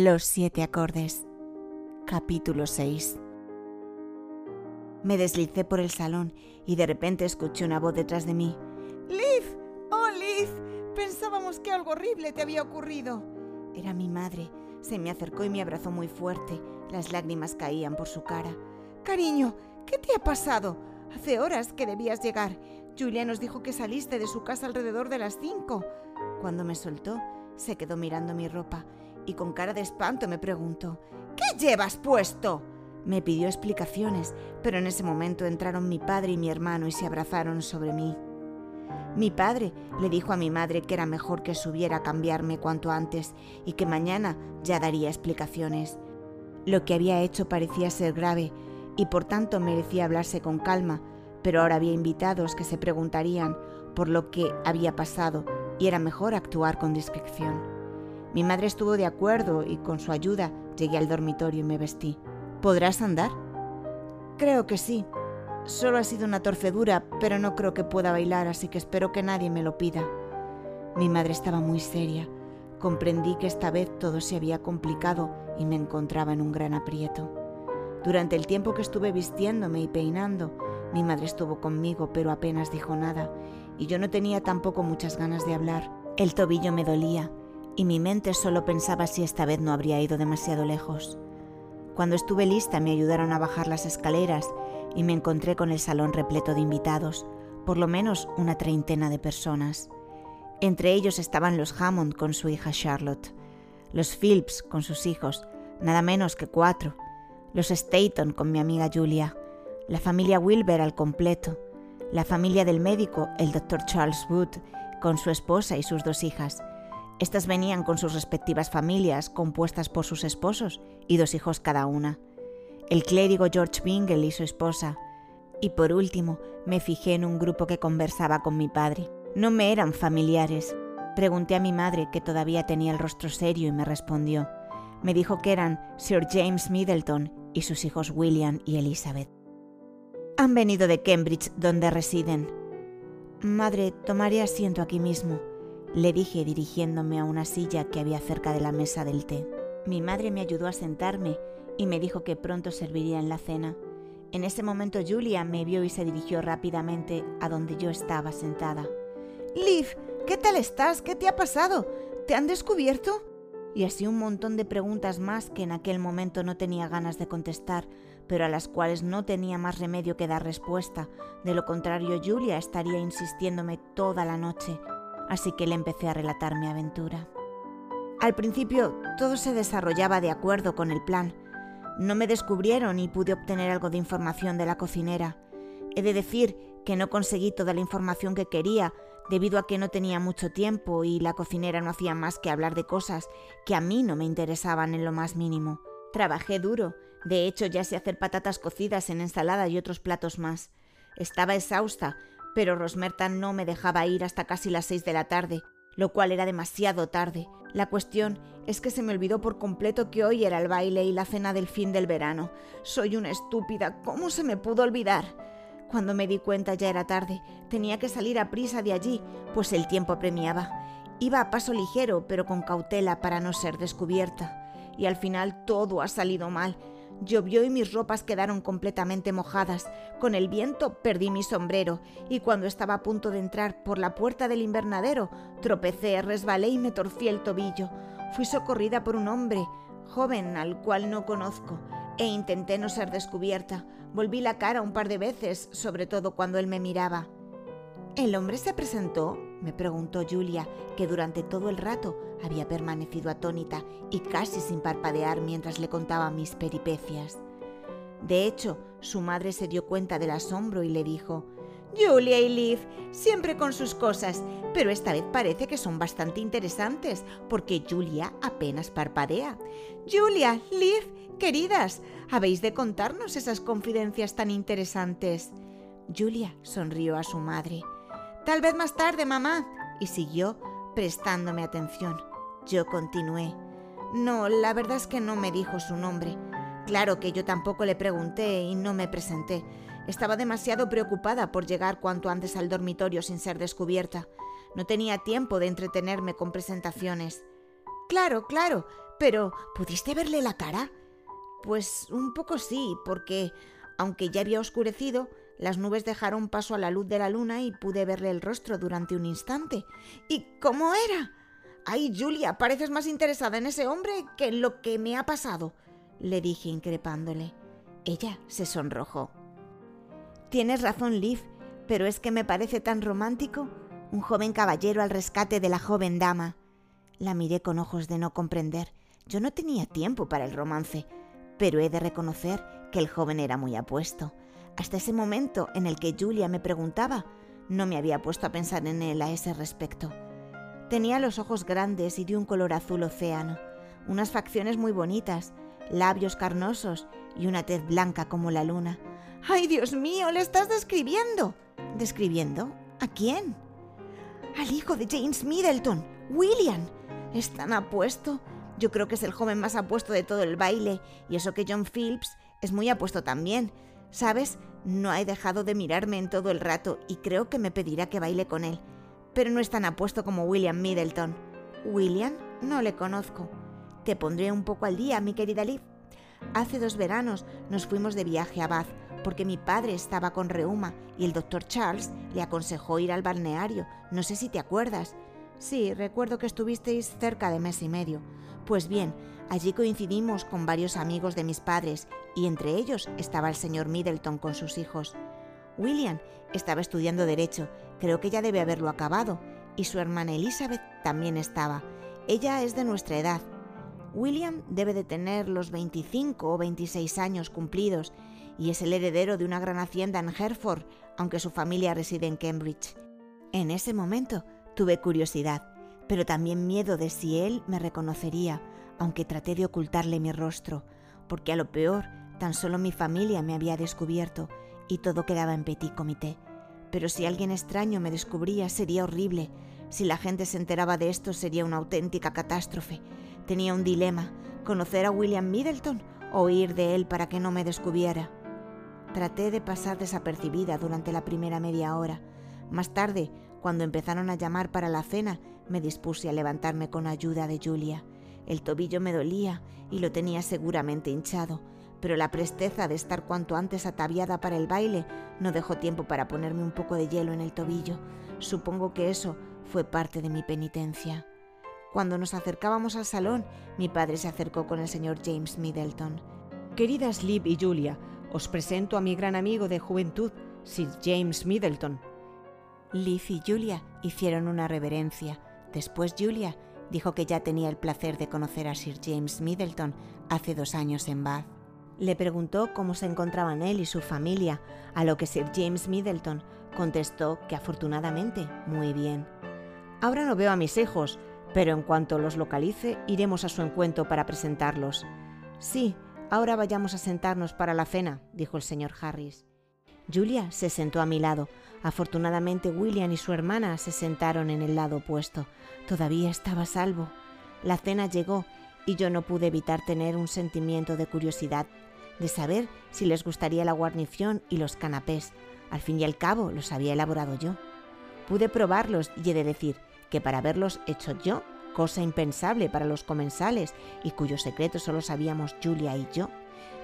Los siete acordes. Capítulo 6. Me deslicé por el salón y de repente escuché una voz detrás de mí. ¡Liv! ¡Oh, Liv! Pensábamos que algo horrible te había ocurrido. Era mi madre. Se me acercó y me abrazó muy fuerte. Las lágrimas caían por su cara. Cariño, ¿qué te ha pasado? Hace horas que debías llegar. Julia nos dijo que saliste de su casa alrededor de las cinco. Cuando me soltó, se quedó mirando mi ropa y con cara de espanto me preguntó, ¿Qué llevas puesto? Me pidió explicaciones, pero en ese momento entraron mi padre y mi hermano y se abrazaron sobre mí. Mi padre le dijo a mi madre que era mejor que subiera a cambiarme cuanto antes y que mañana ya daría explicaciones. Lo que había hecho parecía ser grave y por tanto merecía hablarse con calma, pero ahora había invitados que se preguntarían por lo que había pasado y era mejor actuar con discreción. Mi madre estuvo de acuerdo y con su ayuda llegué al dormitorio y me vestí. ¿Podrás andar? Creo que sí. Solo ha sido una torcedura, pero no creo que pueda bailar, así que espero que nadie me lo pida. Mi madre estaba muy seria. Comprendí que esta vez todo se había complicado y me encontraba en un gran aprieto. Durante el tiempo que estuve vistiéndome y peinando, mi madre estuvo conmigo, pero apenas dijo nada, y yo no tenía tampoco muchas ganas de hablar. El tobillo me dolía y mi mente solo pensaba si esta vez no habría ido demasiado lejos. Cuando estuve lista me ayudaron a bajar las escaleras y me encontré con el salón repleto de invitados, por lo menos una treintena de personas. Entre ellos estaban los Hammond con su hija Charlotte, los Phillips con sus hijos, nada menos que cuatro, los Staton con mi amiga Julia, la familia Wilber al completo, la familia del médico, el Dr. Charles Wood, con su esposa y sus dos hijas, estas venían con sus respectivas familias, compuestas por sus esposos y dos hijos cada una. El clérigo George Bingle y su esposa. Y por último, me fijé en un grupo que conversaba con mi padre. No me eran familiares. Pregunté a mi madre, que todavía tenía el rostro serio, y me respondió. Me dijo que eran Sir James Middleton y sus hijos William y Elizabeth. Han venido de Cambridge, donde residen. Madre, tomaré asiento aquí mismo le dije dirigiéndome a una silla que había cerca de la mesa del té. Mi madre me ayudó a sentarme y me dijo que pronto serviría en la cena. En ese momento Julia me vio y se dirigió rápidamente a donde yo estaba sentada. Liv, ¿qué tal estás? ¿Qué te ha pasado? ¿Te han descubierto? Y así un montón de preguntas más que en aquel momento no tenía ganas de contestar, pero a las cuales no tenía más remedio que dar respuesta. De lo contrario, Julia estaría insistiéndome toda la noche así que le empecé a relatar mi aventura. Al principio todo se desarrollaba de acuerdo con el plan. No me descubrieron y pude obtener algo de información de la cocinera. He de decir que no conseguí toda la información que quería debido a que no tenía mucho tiempo y la cocinera no hacía más que hablar de cosas que a mí no me interesaban en lo más mínimo. Trabajé duro, de hecho ya sé hacer patatas cocidas en ensalada y otros platos más. Estaba exhausta, pero Rosmerta no me dejaba ir hasta casi las seis de la tarde, lo cual era demasiado tarde. La cuestión es que se me olvidó por completo que hoy era el baile y la cena del fin del verano. Soy una estúpida, ¿cómo se me pudo olvidar? Cuando me di cuenta ya era tarde, tenía que salir a prisa de allí, pues el tiempo apremiaba. Iba a paso ligero, pero con cautela para no ser descubierta. Y al final todo ha salido mal. Llovió y mis ropas quedaron completamente mojadas. Con el viento perdí mi sombrero y cuando estaba a punto de entrar por la puerta del invernadero, tropecé, resbalé y me torcí el tobillo. Fui socorrida por un hombre, joven al cual no conozco, e intenté no ser descubierta. Volví la cara un par de veces, sobre todo cuando él me miraba. ¿El hombre se presentó? Me preguntó Julia, que durante todo el rato había permanecido atónita y casi sin parpadear mientras le contaba mis peripecias. De hecho, su madre se dio cuenta del asombro y le dijo, Julia y Liv, siempre con sus cosas, pero esta vez parece que son bastante interesantes, porque Julia apenas parpadea. Julia, Liv, queridas, habéis de contarnos esas confidencias tan interesantes. Julia sonrió a su madre. Tal vez más tarde, mamá. Y siguió prestándome atención. Yo continué. No, la verdad es que no me dijo su nombre. Claro que yo tampoco le pregunté y no me presenté. Estaba demasiado preocupada por llegar cuanto antes al dormitorio sin ser descubierta. No tenía tiempo de entretenerme con presentaciones. Claro, claro, Pero, ¿pudiste verle la cara? Pues un poco sí, porque, aunque ya había oscurecido, las nubes dejaron paso a la luz de la luna y pude verle el rostro durante un instante. ¿Y cómo era? Ay, Julia, pareces más interesada en ese hombre que en lo que me ha pasado, le dije increpándole. Ella se sonrojó. Tienes razón, Liv, pero es que me parece tan romántico. Un joven caballero al rescate de la joven dama. La miré con ojos de no comprender. Yo no tenía tiempo para el romance, pero he de reconocer que el joven era muy apuesto. Hasta ese momento en el que Julia me preguntaba, no me había puesto a pensar en él a ese respecto. Tenía los ojos grandes y de un color azul océano, unas facciones muy bonitas, labios carnosos y una tez blanca como la luna. ¡Ay, Dios mío! ¡Le estás describiendo! ¿Describiendo? ¿A quién? Al hijo de James Middleton, William. Es tan apuesto. Yo creo que es el joven más apuesto de todo el baile, y eso que John Phillips es muy apuesto también. ¿Sabes? No he dejado de mirarme en todo el rato y creo que me pedirá que baile con él. Pero no es tan apuesto como William Middleton. William, no le conozco. Te pondré un poco al día, mi querida Liv. Hace dos veranos nos fuimos de viaje a Bath porque mi padre estaba con reuma y el doctor Charles le aconsejó ir al balneario. No sé si te acuerdas. Sí, recuerdo que estuvisteis cerca de mes y medio. Pues bien, allí coincidimos con varios amigos de mis padres y entre ellos estaba el señor Middleton con sus hijos. William estaba estudiando derecho, creo que ya debe haberlo acabado, y su hermana Elizabeth también estaba. Ella es de nuestra edad. William debe de tener los 25 o 26 años cumplidos y es el heredero de una gran hacienda en Hereford, aunque su familia reside en Cambridge. En ese momento tuve curiosidad, pero también miedo de si él me reconocería, aunque traté de ocultarle mi rostro, porque a lo peor tan solo mi familia me había descubierto y todo quedaba en petit comité. Pero si alguien extraño me descubría sería horrible. Si la gente se enteraba de esto sería una auténtica catástrofe. Tenía un dilema, conocer a William Middleton o huir de él para que no me descubriera. Traté de pasar desapercibida durante la primera media hora. Más tarde, cuando empezaron a llamar para la cena, me dispuse a levantarme con ayuda de Julia. El tobillo me dolía y lo tenía seguramente hinchado, pero la presteza de estar cuanto antes ataviada para el baile no dejó tiempo para ponerme un poco de hielo en el tobillo. Supongo que eso fue parte de mi penitencia. Cuando nos acercábamos al salón, mi padre se acercó con el señor James Middleton. Queridas Liv y Julia, os presento a mi gran amigo de juventud, Sir James Middleton. Liv y Julia hicieron una reverencia. Después Julia dijo que ya tenía el placer de conocer a Sir James Middleton hace dos años en Bath. Le preguntó cómo se encontraban él y su familia, a lo que Sir James Middleton contestó que afortunadamente muy bien. Ahora no veo a mis hijos, pero en cuanto los localice iremos a su encuentro para presentarlos. Sí, Ahora vayamos a sentarnos para la cena, dijo el señor Harris. Julia se sentó a mi lado. Afortunadamente William y su hermana se sentaron en el lado opuesto. Todavía estaba salvo. La cena llegó y yo no pude evitar tener un sentimiento de curiosidad, de saber si les gustaría la guarnición y los canapés. Al fin y al cabo los había elaborado yo. Pude probarlos y he de decir que para haberlos hecho yo cosa impensable para los comensales y cuyos secretos solo sabíamos Julia y yo.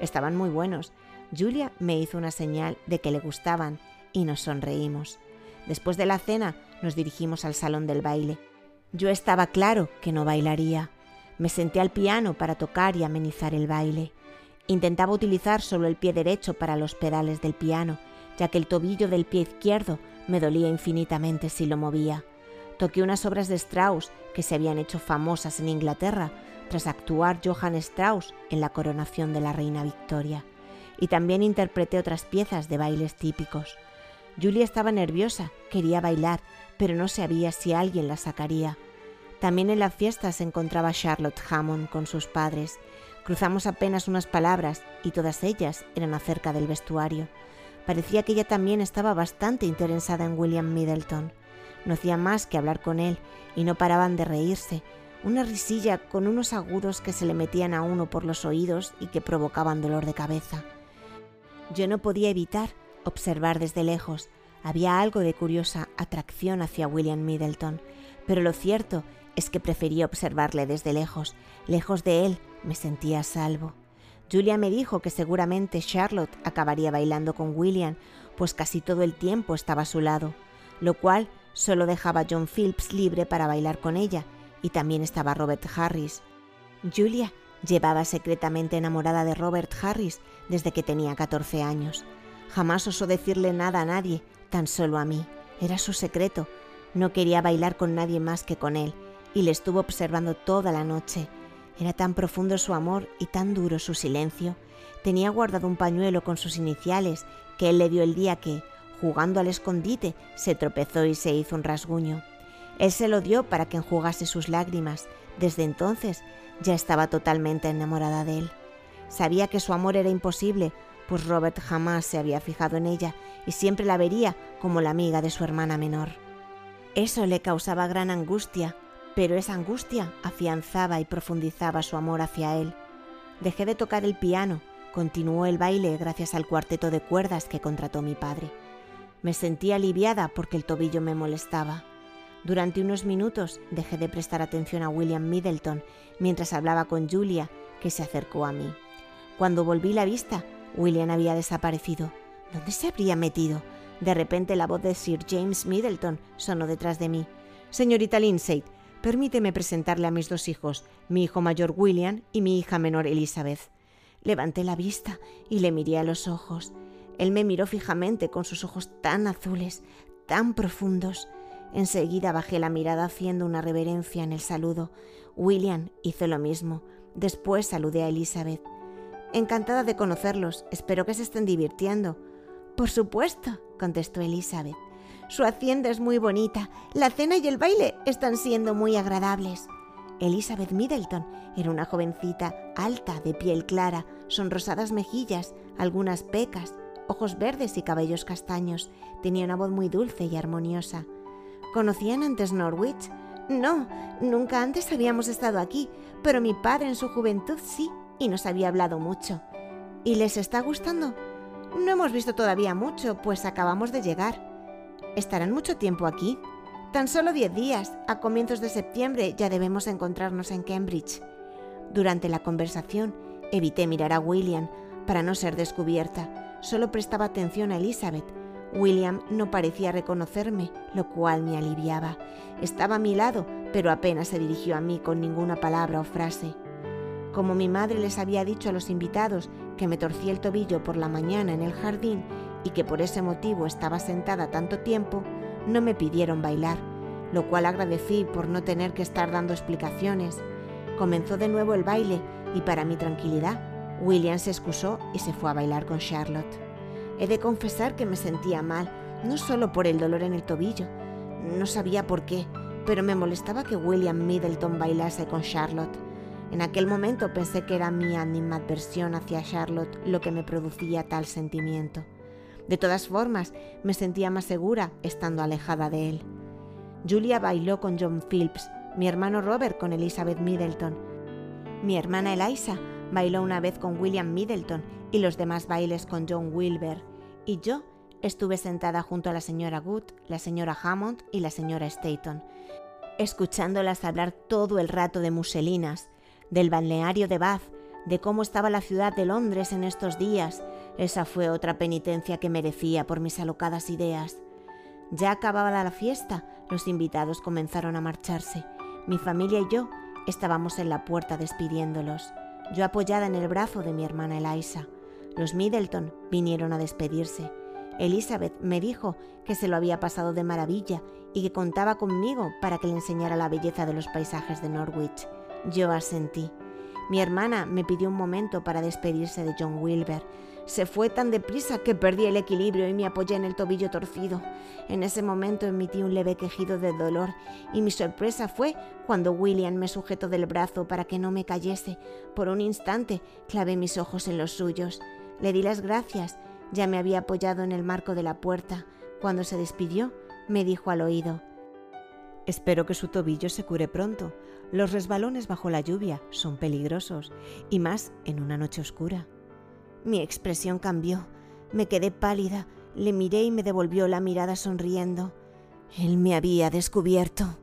Estaban muy buenos. Julia me hizo una señal de que le gustaban y nos sonreímos. Después de la cena nos dirigimos al salón del baile. Yo estaba claro que no bailaría. Me senté al piano para tocar y amenizar el baile. Intentaba utilizar solo el pie derecho para los pedales del piano, ya que el tobillo del pie izquierdo me dolía infinitamente si lo movía. Toqué unas obras de Strauss que se habían hecho famosas en Inglaterra tras actuar Johann Strauss en la coronación de la reina Victoria. Y también interpreté otras piezas de bailes típicos. Julia estaba nerviosa, quería bailar, pero no sabía si alguien la sacaría. También en la fiesta se encontraba Charlotte Hammond con sus padres. Cruzamos apenas unas palabras y todas ellas eran acerca del vestuario. Parecía que ella también estaba bastante interesada en William Middleton. No hacía más que hablar con él y no paraban de reírse, una risilla con unos agudos que se le metían a uno por los oídos y que provocaban dolor de cabeza. Yo no podía evitar observar desde lejos. Había algo de curiosa atracción hacia William Middleton, pero lo cierto es que prefería observarle desde lejos. Lejos de él me sentía a salvo. Julia me dijo que seguramente Charlotte acabaría bailando con William, pues casi todo el tiempo estaba a su lado, lo cual solo dejaba a John Phillips libre para bailar con ella, y también estaba Robert Harris. Julia llevaba secretamente enamorada de Robert Harris desde que tenía 14 años. Jamás osó decirle nada a nadie, tan solo a mí. Era su secreto. No quería bailar con nadie más que con él, y le estuvo observando toda la noche. Era tan profundo su amor y tan duro su silencio. Tenía guardado un pañuelo con sus iniciales que él le dio el día que, jugando al escondite, se tropezó y se hizo un rasguño. Él se lo dio para que enjugase sus lágrimas. Desde entonces ya estaba totalmente enamorada de él. Sabía que su amor era imposible, pues Robert jamás se había fijado en ella y siempre la vería como la amiga de su hermana menor. Eso le causaba gran angustia, pero esa angustia afianzaba y profundizaba su amor hacia él. Dejé de tocar el piano, continuó el baile gracias al cuarteto de cuerdas que contrató mi padre. Me sentía aliviada porque el tobillo me molestaba. Durante unos minutos dejé de prestar atención a William Middleton mientras hablaba con Julia, que se acercó a mí. Cuando volví la vista, William había desaparecido. ¿Dónde se habría metido? De repente la voz de Sir James Middleton sonó detrás de mí. Señorita Lindsay, Permíteme presentarle a mis dos hijos, mi hijo mayor William y mi hija menor Elizabeth. Levanté la vista y le miré a los ojos. Él me miró fijamente con sus ojos tan azules, tan profundos. Enseguida bajé la mirada haciendo una reverencia en el saludo. William hizo lo mismo. Después saludé a Elizabeth. Encantada de conocerlos. Espero que se estén divirtiendo. Por supuesto, contestó Elizabeth. Su hacienda es muy bonita. La cena y el baile están siendo muy agradables. Elizabeth Middleton era una jovencita alta, de piel clara, sonrosadas mejillas, algunas pecas, ojos verdes y cabellos castaños. Tenía una voz muy dulce y armoniosa. ¿Conocían antes Norwich? No, nunca antes habíamos estado aquí, pero mi padre en su juventud sí, y nos había hablado mucho. ¿Y les está gustando? No hemos visto todavía mucho, pues acabamos de llegar. ¿Estarán mucho tiempo aquí? Tan solo diez días. A comienzos de septiembre ya debemos encontrarnos en Cambridge. Durante la conversación evité mirar a William para no ser descubierta. Solo prestaba atención a Elizabeth. William no parecía reconocerme, lo cual me aliviaba. Estaba a mi lado, pero apenas se dirigió a mí con ninguna palabra o frase. Como mi madre les había dicho a los invitados que me torcí el tobillo por la mañana en el jardín y que por ese motivo estaba sentada tanto tiempo, no me pidieron bailar, lo cual agradecí por no tener que estar dando explicaciones. Comenzó de nuevo el baile y para mi tranquilidad, William se excusó y se fue a bailar con Charlotte. He de confesar que me sentía mal, no solo por el dolor en el tobillo, no sabía por qué, pero me molestaba que William Middleton bailase con Charlotte. En aquel momento pensé que era mi animadversión hacia Charlotte lo que me producía tal sentimiento. De todas formas, me sentía más segura estando alejada de él. Julia bailó con John Phillips, mi hermano Robert con Elizabeth Middleton. Mi hermana Eliza bailó una vez con William Middleton y los demás bailes con John Wilber. Y yo estuve sentada junto a la señora Good, la señora Hammond y la señora Staton, escuchándolas hablar todo el rato de muselinas, del balneario de Bath, de cómo estaba la ciudad de Londres en estos días, esa fue otra penitencia que merecía por mis alocadas ideas. Ya acababa la fiesta, los invitados comenzaron a marcharse. Mi familia y yo estábamos en la puerta despidiéndolos, yo apoyada en el brazo de mi hermana Eliza. Los Middleton vinieron a despedirse. Elizabeth me dijo que se lo había pasado de maravilla y que contaba conmigo para que le enseñara la belleza de los paisajes de Norwich. Yo asentí. Mi hermana me pidió un momento para despedirse de John Wilber. Se fue tan deprisa que perdí el equilibrio y me apoyé en el tobillo torcido. En ese momento emití un leve quejido de dolor y mi sorpresa fue cuando William me sujetó del brazo para que no me cayese. Por un instante clavé mis ojos en los suyos. Le di las gracias. Ya me había apoyado en el marco de la puerta. Cuando se despidió, me dijo al oído, Espero que su tobillo se cure pronto. Los resbalones bajo la lluvia son peligrosos, y más en una noche oscura. Mi expresión cambió. Me quedé pálida, le miré y me devolvió la mirada sonriendo. Él me había descubierto.